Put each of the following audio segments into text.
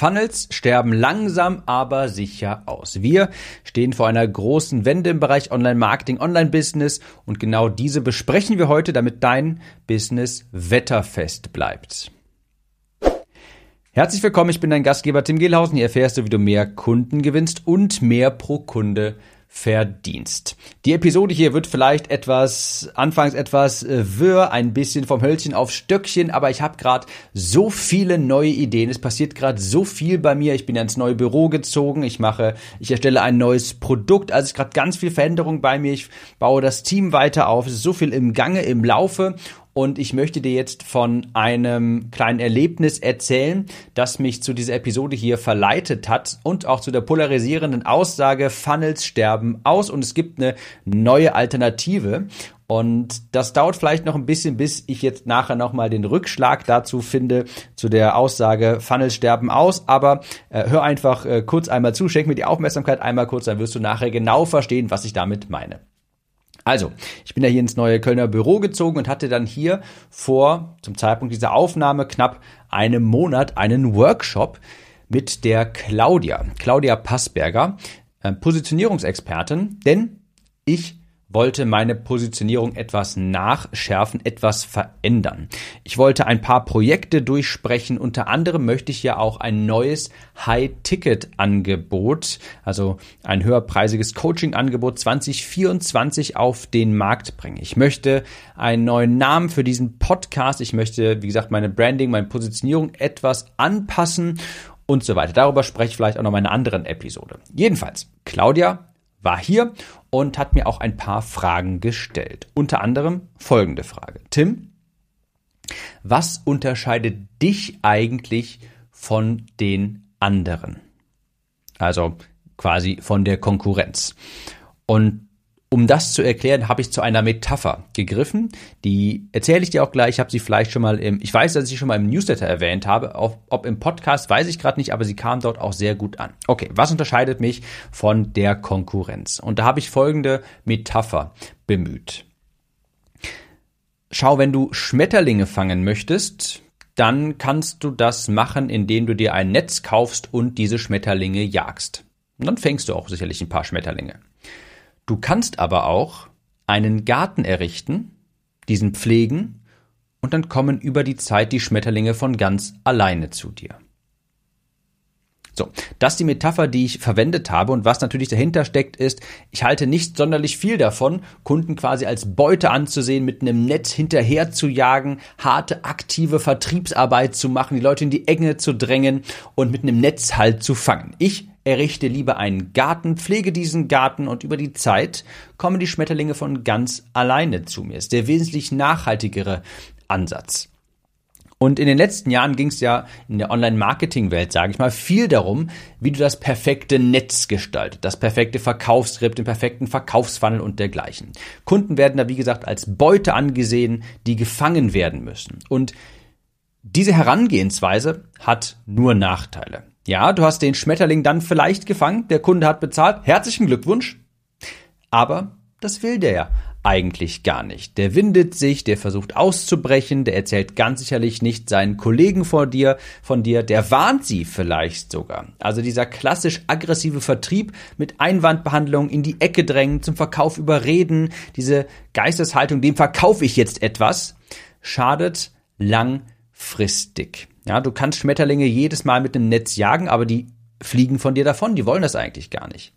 Funnels sterben langsam aber sicher aus. Wir stehen vor einer großen Wende im Bereich Online-Marketing, Online-Business und genau diese besprechen wir heute, damit dein Business wetterfest bleibt. Herzlich willkommen, ich bin dein Gastgeber Tim Gehlhausen. Hier erfährst du, wie du mehr Kunden gewinnst und mehr pro Kunde verdienst. Die Episode hier wird vielleicht etwas, anfangs etwas äh, wirr, ein bisschen vom Hölzchen auf Stöckchen, aber ich habe gerade so viele neue Ideen. Es passiert gerade so viel bei mir. Ich bin ins neue Büro gezogen. Ich mache, ich erstelle ein neues Produkt. Also ist gerade ganz viel Veränderung bei mir. Ich baue das Team weiter auf. Es ist so viel im Gange, im Laufe und ich möchte dir jetzt von einem kleinen Erlebnis erzählen, das mich zu dieser Episode hier verleitet hat und auch zu der polarisierenden Aussage, Funnels sterben aus und es gibt eine neue Alternative. Und das dauert vielleicht noch ein bisschen, bis ich jetzt nachher nochmal den Rückschlag dazu finde, zu der Aussage, Funnels sterben aus. Aber äh, hör einfach äh, kurz einmal zu, schenk mir die Aufmerksamkeit einmal kurz, dann wirst du nachher genau verstehen, was ich damit meine. Also, ich bin ja hier ins neue Kölner Büro gezogen und hatte dann hier vor, zum Zeitpunkt dieser Aufnahme, knapp einem Monat einen Workshop mit der Claudia, Claudia Passberger, äh, Positionierungsexpertin, denn ich wollte meine Positionierung etwas nachschärfen, etwas verändern. Ich wollte ein paar Projekte durchsprechen. Unter anderem möchte ich ja auch ein neues High-Ticket-Angebot, also ein höherpreisiges Coaching-Angebot 2024 auf den Markt bringen. Ich möchte einen neuen Namen für diesen Podcast. Ich möchte, wie gesagt, meine Branding, meine Positionierung etwas anpassen und so weiter. Darüber spreche ich vielleicht auch noch in einer anderen Episode. Jedenfalls, Claudia war hier und hat mir auch ein paar Fragen gestellt. Unter anderem folgende Frage. Tim, was unterscheidet dich eigentlich von den anderen? Also quasi von der Konkurrenz. Und um das zu erklären, habe ich zu einer Metapher gegriffen. Die erzähle ich dir auch gleich. Ich habe sie vielleicht schon mal im, ich weiß, dass ich sie schon mal im Newsletter erwähnt habe. Ob, ob im Podcast weiß ich gerade nicht, aber sie kam dort auch sehr gut an. Okay, was unterscheidet mich von der Konkurrenz? Und da habe ich folgende Metapher bemüht. Schau, wenn du Schmetterlinge fangen möchtest, dann kannst du das machen, indem du dir ein Netz kaufst und diese Schmetterlinge jagst. Und dann fängst du auch sicherlich ein paar Schmetterlinge. Du kannst aber auch einen Garten errichten, diesen pflegen und dann kommen über die Zeit die Schmetterlinge von ganz alleine zu dir. So, das ist die Metapher, die ich verwendet habe und was natürlich dahinter steckt ist, ich halte nicht sonderlich viel davon, Kunden quasi als Beute anzusehen, mit einem Netz hinterher zu jagen, harte, aktive Vertriebsarbeit zu machen, die Leute in die Enge zu drängen und mit einem Netz halt zu fangen. Ich errichte lieber einen Garten, pflege diesen Garten und über die Zeit kommen die Schmetterlinge von ganz alleine zu mir. Ist der wesentlich nachhaltigere Ansatz. Und in den letzten Jahren ging es ja in der Online-Marketing-Welt, sage ich mal, viel darum, wie du das perfekte Netz gestaltet, das perfekte Verkaufsskript, den perfekten Verkaufsfunnel und dergleichen. Kunden werden da, wie gesagt, als Beute angesehen, die gefangen werden müssen. Und diese Herangehensweise hat nur Nachteile. Ja, du hast den Schmetterling dann vielleicht gefangen, der Kunde hat bezahlt, herzlichen Glückwunsch. Aber das will der ja eigentlich gar nicht. Der windet sich, der versucht auszubrechen, der erzählt ganz sicherlich nicht seinen Kollegen vor dir, von dir, der warnt sie vielleicht sogar. Also dieser klassisch aggressive Vertrieb mit Einwandbehandlung in die Ecke drängen, zum Verkauf überreden, diese Geisteshaltung, dem verkaufe ich jetzt etwas, schadet langfristig. Ja, du kannst Schmetterlinge jedes Mal mit einem Netz jagen, aber die fliegen von dir davon. Die wollen das eigentlich gar nicht.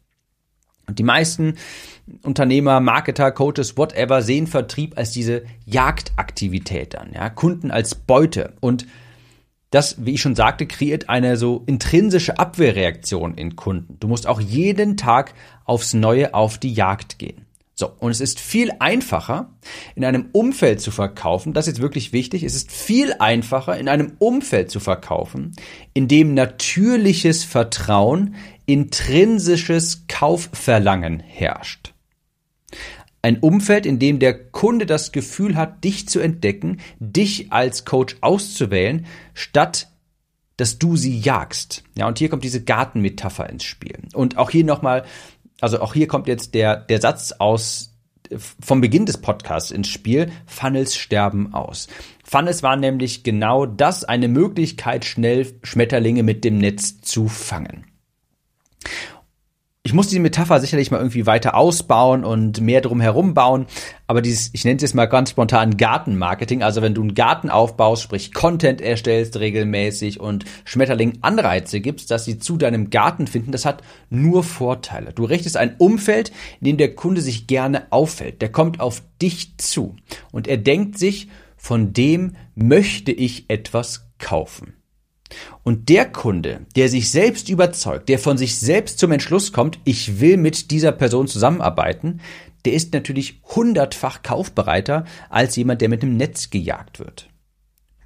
Und die meisten Unternehmer, Marketer, Coaches, whatever sehen Vertrieb als diese Jagdaktivität an, ja, Kunden als Beute. Und das, wie ich schon sagte, kreiert eine so intrinsische Abwehrreaktion in Kunden. Du musst auch jeden Tag aufs Neue auf die Jagd gehen. So, und es ist viel einfacher, in einem Umfeld zu verkaufen, das ist jetzt wirklich wichtig, es ist viel einfacher, in einem Umfeld zu verkaufen, in dem natürliches Vertrauen, intrinsisches Kaufverlangen herrscht. Ein Umfeld, in dem der Kunde das Gefühl hat, dich zu entdecken, dich als Coach auszuwählen, statt dass du sie jagst. Ja, und hier kommt diese Gartenmetapher ins Spiel. Und auch hier nochmal also auch hier kommt jetzt der, der Satz aus vom Beginn des Podcasts ins Spiel. Funnels sterben aus. Funnels war nämlich genau das, eine Möglichkeit, schnell Schmetterlinge mit dem Netz zu fangen ich muss diese Metapher sicherlich mal irgendwie weiter ausbauen und mehr drum herum bauen, aber dieses, ich nenne es jetzt mal ganz spontan Gartenmarketing, also wenn du einen Garten aufbaust, sprich Content erstellst regelmäßig und Schmetterling Anreize gibst, dass sie zu deinem Garten finden, das hat nur Vorteile. Du richtest ein Umfeld, in dem der Kunde sich gerne auffällt. Der kommt auf dich zu und er denkt sich, von dem möchte ich etwas kaufen. Und der Kunde, der sich selbst überzeugt, der von sich selbst zum Entschluss kommt, ich will mit dieser Person zusammenarbeiten, der ist natürlich hundertfach kaufbereiter als jemand, der mit dem Netz gejagt wird.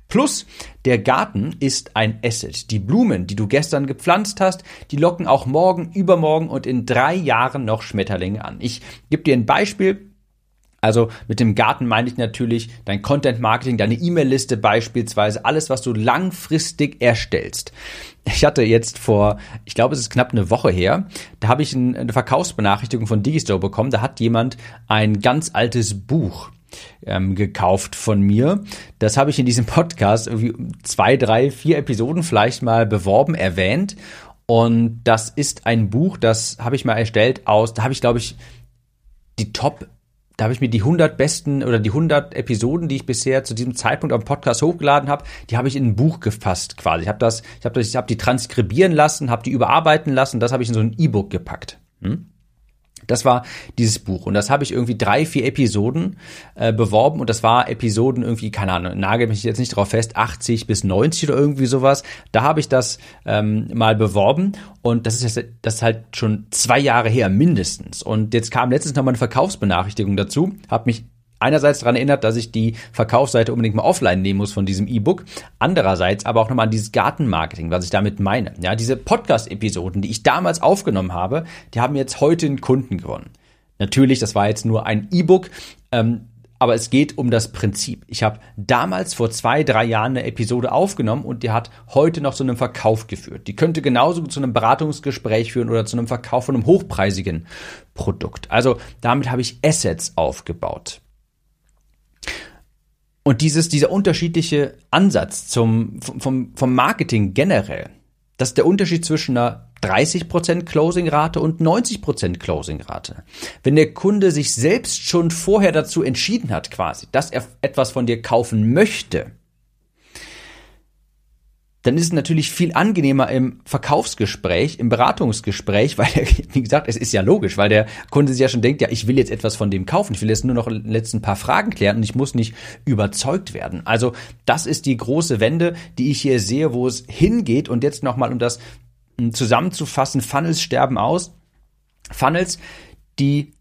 Plus, der Garten ist ein Asset. Die Blumen, die du gestern gepflanzt hast, die locken auch morgen, übermorgen und in drei Jahren noch Schmetterlinge an. Ich gebe dir ein Beispiel. Also mit dem Garten meine ich natürlich dein Content Marketing, deine E-Mail-Liste beispielsweise, alles, was du langfristig erstellst. Ich hatte jetzt vor, ich glaube, es ist knapp eine Woche her, da habe ich eine Verkaufsbenachrichtigung von Digistore bekommen. Da hat jemand ein ganz altes Buch ähm, gekauft von mir. Das habe ich in diesem Podcast irgendwie zwei, drei, vier Episoden vielleicht mal beworben, erwähnt. Und das ist ein Buch, das habe ich mal erstellt aus, da habe ich, glaube ich, die Top da habe ich mir die 100 besten oder die 100 Episoden, die ich bisher zu diesem Zeitpunkt am Podcast hochgeladen habe, die habe ich in ein Buch gefasst quasi. Ich habe das, ich habe das, ich habe die transkribieren lassen, habe die überarbeiten lassen, das habe ich in so ein E-Book gepackt. Hm? Das war dieses Buch und das habe ich irgendwie drei, vier Episoden äh, beworben und das war Episoden irgendwie, keine Ahnung, nagel mich jetzt nicht darauf fest, 80 bis 90 oder irgendwie sowas. Da habe ich das ähm, mal beworben und das ist jetzt, das ist halt schon zwei Jahre her mindestens. Und jetzt kam letztens noch mal eine Verkaufsbenachrichtigung dazu, habe mich einerseits daran erinnert, dass ich die Verkaufsseite unbedingt mal offline nehmen muss von diesem E-Book. Andererseits aber auch nochmal an dieses Gartenmarketing, was ich damit meine. Ja, diese Podcast-Episoden, die ich damals aufgenommen habe, die haben jetzt heute einen Kunden gewonnen. Natürlich, das war jetzt nur ein E-Book. Ähm, aber es geht um das Prinzip. Ich habe damals vor zwei, drei Jahren eine Episode aufgenommen und die hat heute noch zu einem Verkauf geführt. Die könnte genauso zu einem Beratungsgespräch führen oder zu einem Verkauf von einem hochpreisigen Produkt. Also damit habe ich Assets aufgebaut. Und dieses, dieser unterschiedliche Ansatz zum, vom, vom Marketing generell, das ist der Unterschied zwischen einer 30% Closing-Rate und 90% Closing-Rate. Wenn der Kunde sich selbst schon vorher dazu entschieden hat, quasi, dass er etwas von dir kaufen möchte, dann ist es natürlich viel angenehmer im Verkaufsgespräch, im Beratungsgespräch, weil, wie gesagt, es ist ja logisch, weil der Kunde sich ja schon denkt, ja, ich will jetzt etwas von dem kaufen, ich will jetzt nur noch letzten paar Fragen klären und ich muss nicht überzeugt werden. Also das ist die große Wende, die ich hier sehe, wo es hingeht und jetzt nochmal, um das hm, zusammenzufassen, Funnels sterben aus. Funnels, die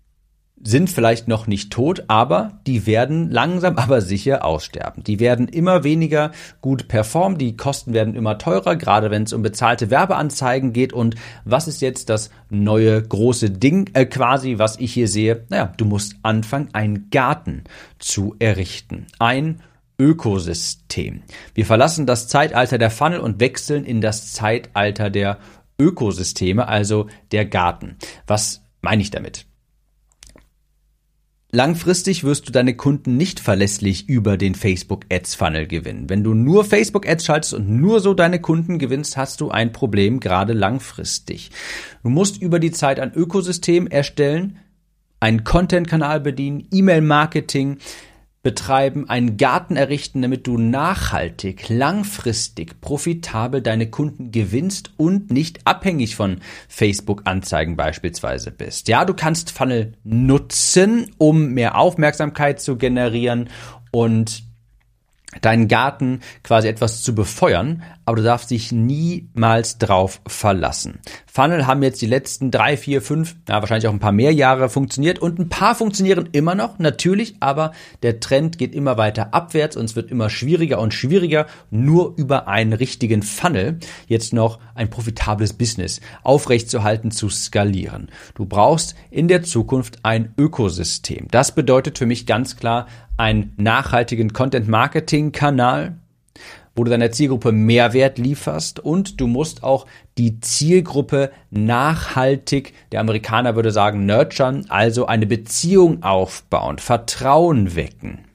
sind vielleicht noch nicht tot, aber die werden langsam aber sicher aussterben. Die werden immer weniger gut performen, die Kosten werden immer teurer, gerade wenn es um bezahlte Werbeanzeigen geht. Und was ist jetzt das neue große Ding äh, quasi, was ich hier sehe? Naja, du musst anfangen, einen Garten zu errichten. Ein Ökosystem. Wir verlassen das Zeitalter der Funnel und wechseln in das Zeitalter der Ökosysteme, also der Garten. Was meine ich damit? Langfristig wirst du deine Kunden nicht verlässlich über den Facebook Ads Funnel gewinnen. Wenn du nur Facebook Ads schaltest und nur so deine Kunden gewinnst, hast du ein Problem, gerade langfristig. Du musst über die Zeit ein Ökosystem erstellen, einen Content-Kanal bedienen, E-Mail-Marketing, betreiben, einen Garten errichten, damit du nachhaltig, langfristig, profitabel deine Kunden gewinnst und nicht abhängig von Facebook-Anzeigen beispielsweise bist. Ja, du kannst Funnel nutzen, um mehr Aufmerksamkeit zu generieren und deinen Garten quasi etwas zu befeuern, aber du darfst dich niemals drauf verlassen. Funnel haben jetzt die letzten drei, vier, fünf, ja, wahrscheinlich auch ein paar mehr Jahre funktioniert und ein paar funktionieren immer noch, natürlich, aber der Trend geht immer weiter abwärts und es wird immer schwieriger und schwieriger, nur über einen richtigen Funnel jetzt noch ein profitables Business aufrechtzuerhalten, zu skalieren. Du brauchst in der Zukunft ein Ökosystem. Das bedeutet für mich ganz klar einen nachhaltigen Content-Marketing-Kanal, wo du deiner Zielgruppe Mehrwert lieferst und du musst auch die Zielgruppe nachhaltig, der Amerikaner würde sagen, nurturen, also eine Beziehung aufbauen, Vertrauen wecken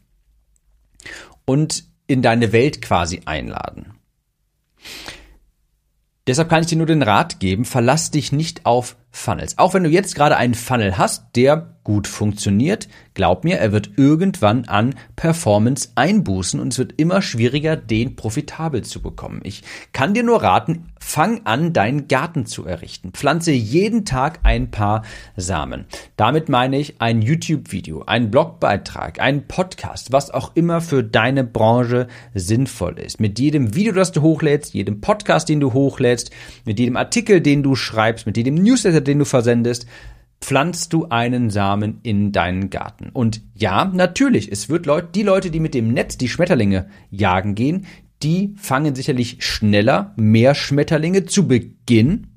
und in deine Welt quasi einladen. Deshalb kann ich dir nur den Rat geben, verlass dich nicht auf Funnels. Auch wenn du jetzt gerade einen Funnel hast, der gut funktioniert, glaub mir, er wird irgendwann an Performance einbußen und es wird immer schwieriger, den profitabel zu bekommen. Ich kann dir nur raten, fang an, deinen Garten zu errichten. Pflanze jeden Tag ein paar Samen. Damit meine ich ein YouTube-Video, ein Blogbeitrag, ein Podcast, was auch immer für deine Branche sinnvoll ist. Mit jedem Video, das du hochlädst, jedem Podcast, den du hochlädst, mit jedem Artikel, den du schreibst, mit jedem Newsletter, den du versendest, pflanzt du einen Samen in deinen Garten. Und ja, natürlich, es wird Leute, die Leute, die mit dem Netz die Schmetterlinge jagen gehen, die fangen sicherlich schneller mehr Schmetterlinge zu Beginn,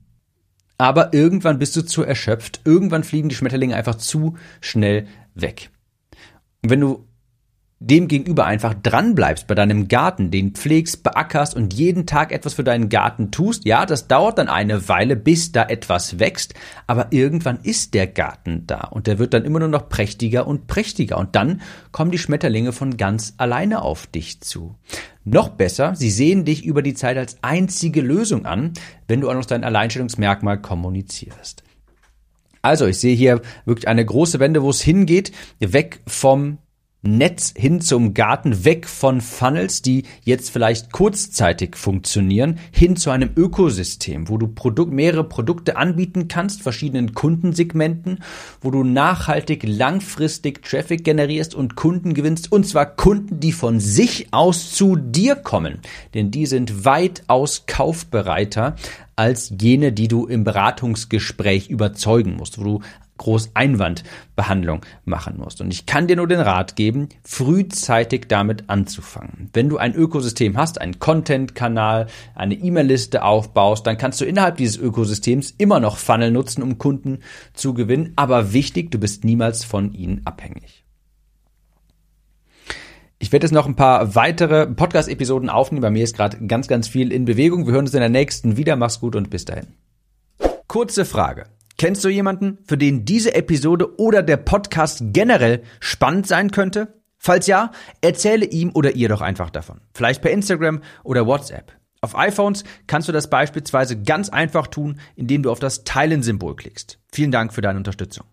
aber irgendwann bist du zu erschöpft, irgendwann fliegen die Schmetterlinge einfach zu schnell weg. Und wenn du dem gegenüber einfach dran bleibst bei deinem Garten, den pflegst, beackerst und jeden Tag etwas für deinen Garten tust, ja, das dauert dann eine Weile, bis da etwas wächst, aber irgendwann ist der Garten da und der wird dann immer nur noch prächtiger und prächtiger und dann kommen die Schmetterlinge von ganz alleine auf dich zu. Noch besser, sie sehen dich über die Zeit als einzige Lösung an, wenn du auch noch dein Alleinstellungsmerkmal kommunizierst. Also, ich sehe hier wirklich eine große Wende, wo es hingeht, weg vom Netz hin zum Garten, weg von Funnels, die jetzt vielleicht kurzzeitig funktionieren, hin zu einem Ökosystem, wo du Produkt, mehrere Produkte anbieten kannst, verschiedenen Kundensegmenten, wo du nachhaltig, langfristig Traffic generierst und Kunden gewinnst, und zwar Kunden, die von sich aus zu dir kommen, denn die sind weitaus kaufbereiter als jene, die du im Beratungsgespräch überzeugen musst, wo du groß Einwandbehandlung machen musst. Und ich kann dir nur den Rat geben, frühzeitig damit anzufangen. Wenn du ein Ökosystem hast, einen Content-Kanal, eine E-Mail-Liste aufbaust, dann kannst du innerhalb dieses Ökosystems immer noch Funnel nutzen, um Kunden zu gewinnen. Aber wichtig, du bist niemals von ihnen abhängig. Ich werde jetzt noch ein paar weitere Podcast-Episoden aufnehmen. Bei mir ist gerade ganz, ganz viel in Bewegung. Wir hören uns in der nächsten wieder. Mach's gut und bis dahin. Kurze Frage. Kennst du jemanden, für den diese Episode oder der Podcast generell spannend sein könnte? Falls ja, erzähle ihm oder ihr doch einfach davon. Vielleicht per Instagram oder WhatsApp. Auf iPhones kannst du das beispielsweise ganz einfach tun, indem du auf das Teilen-Symbol klickst. Vielen Dank für deine Unterstützung.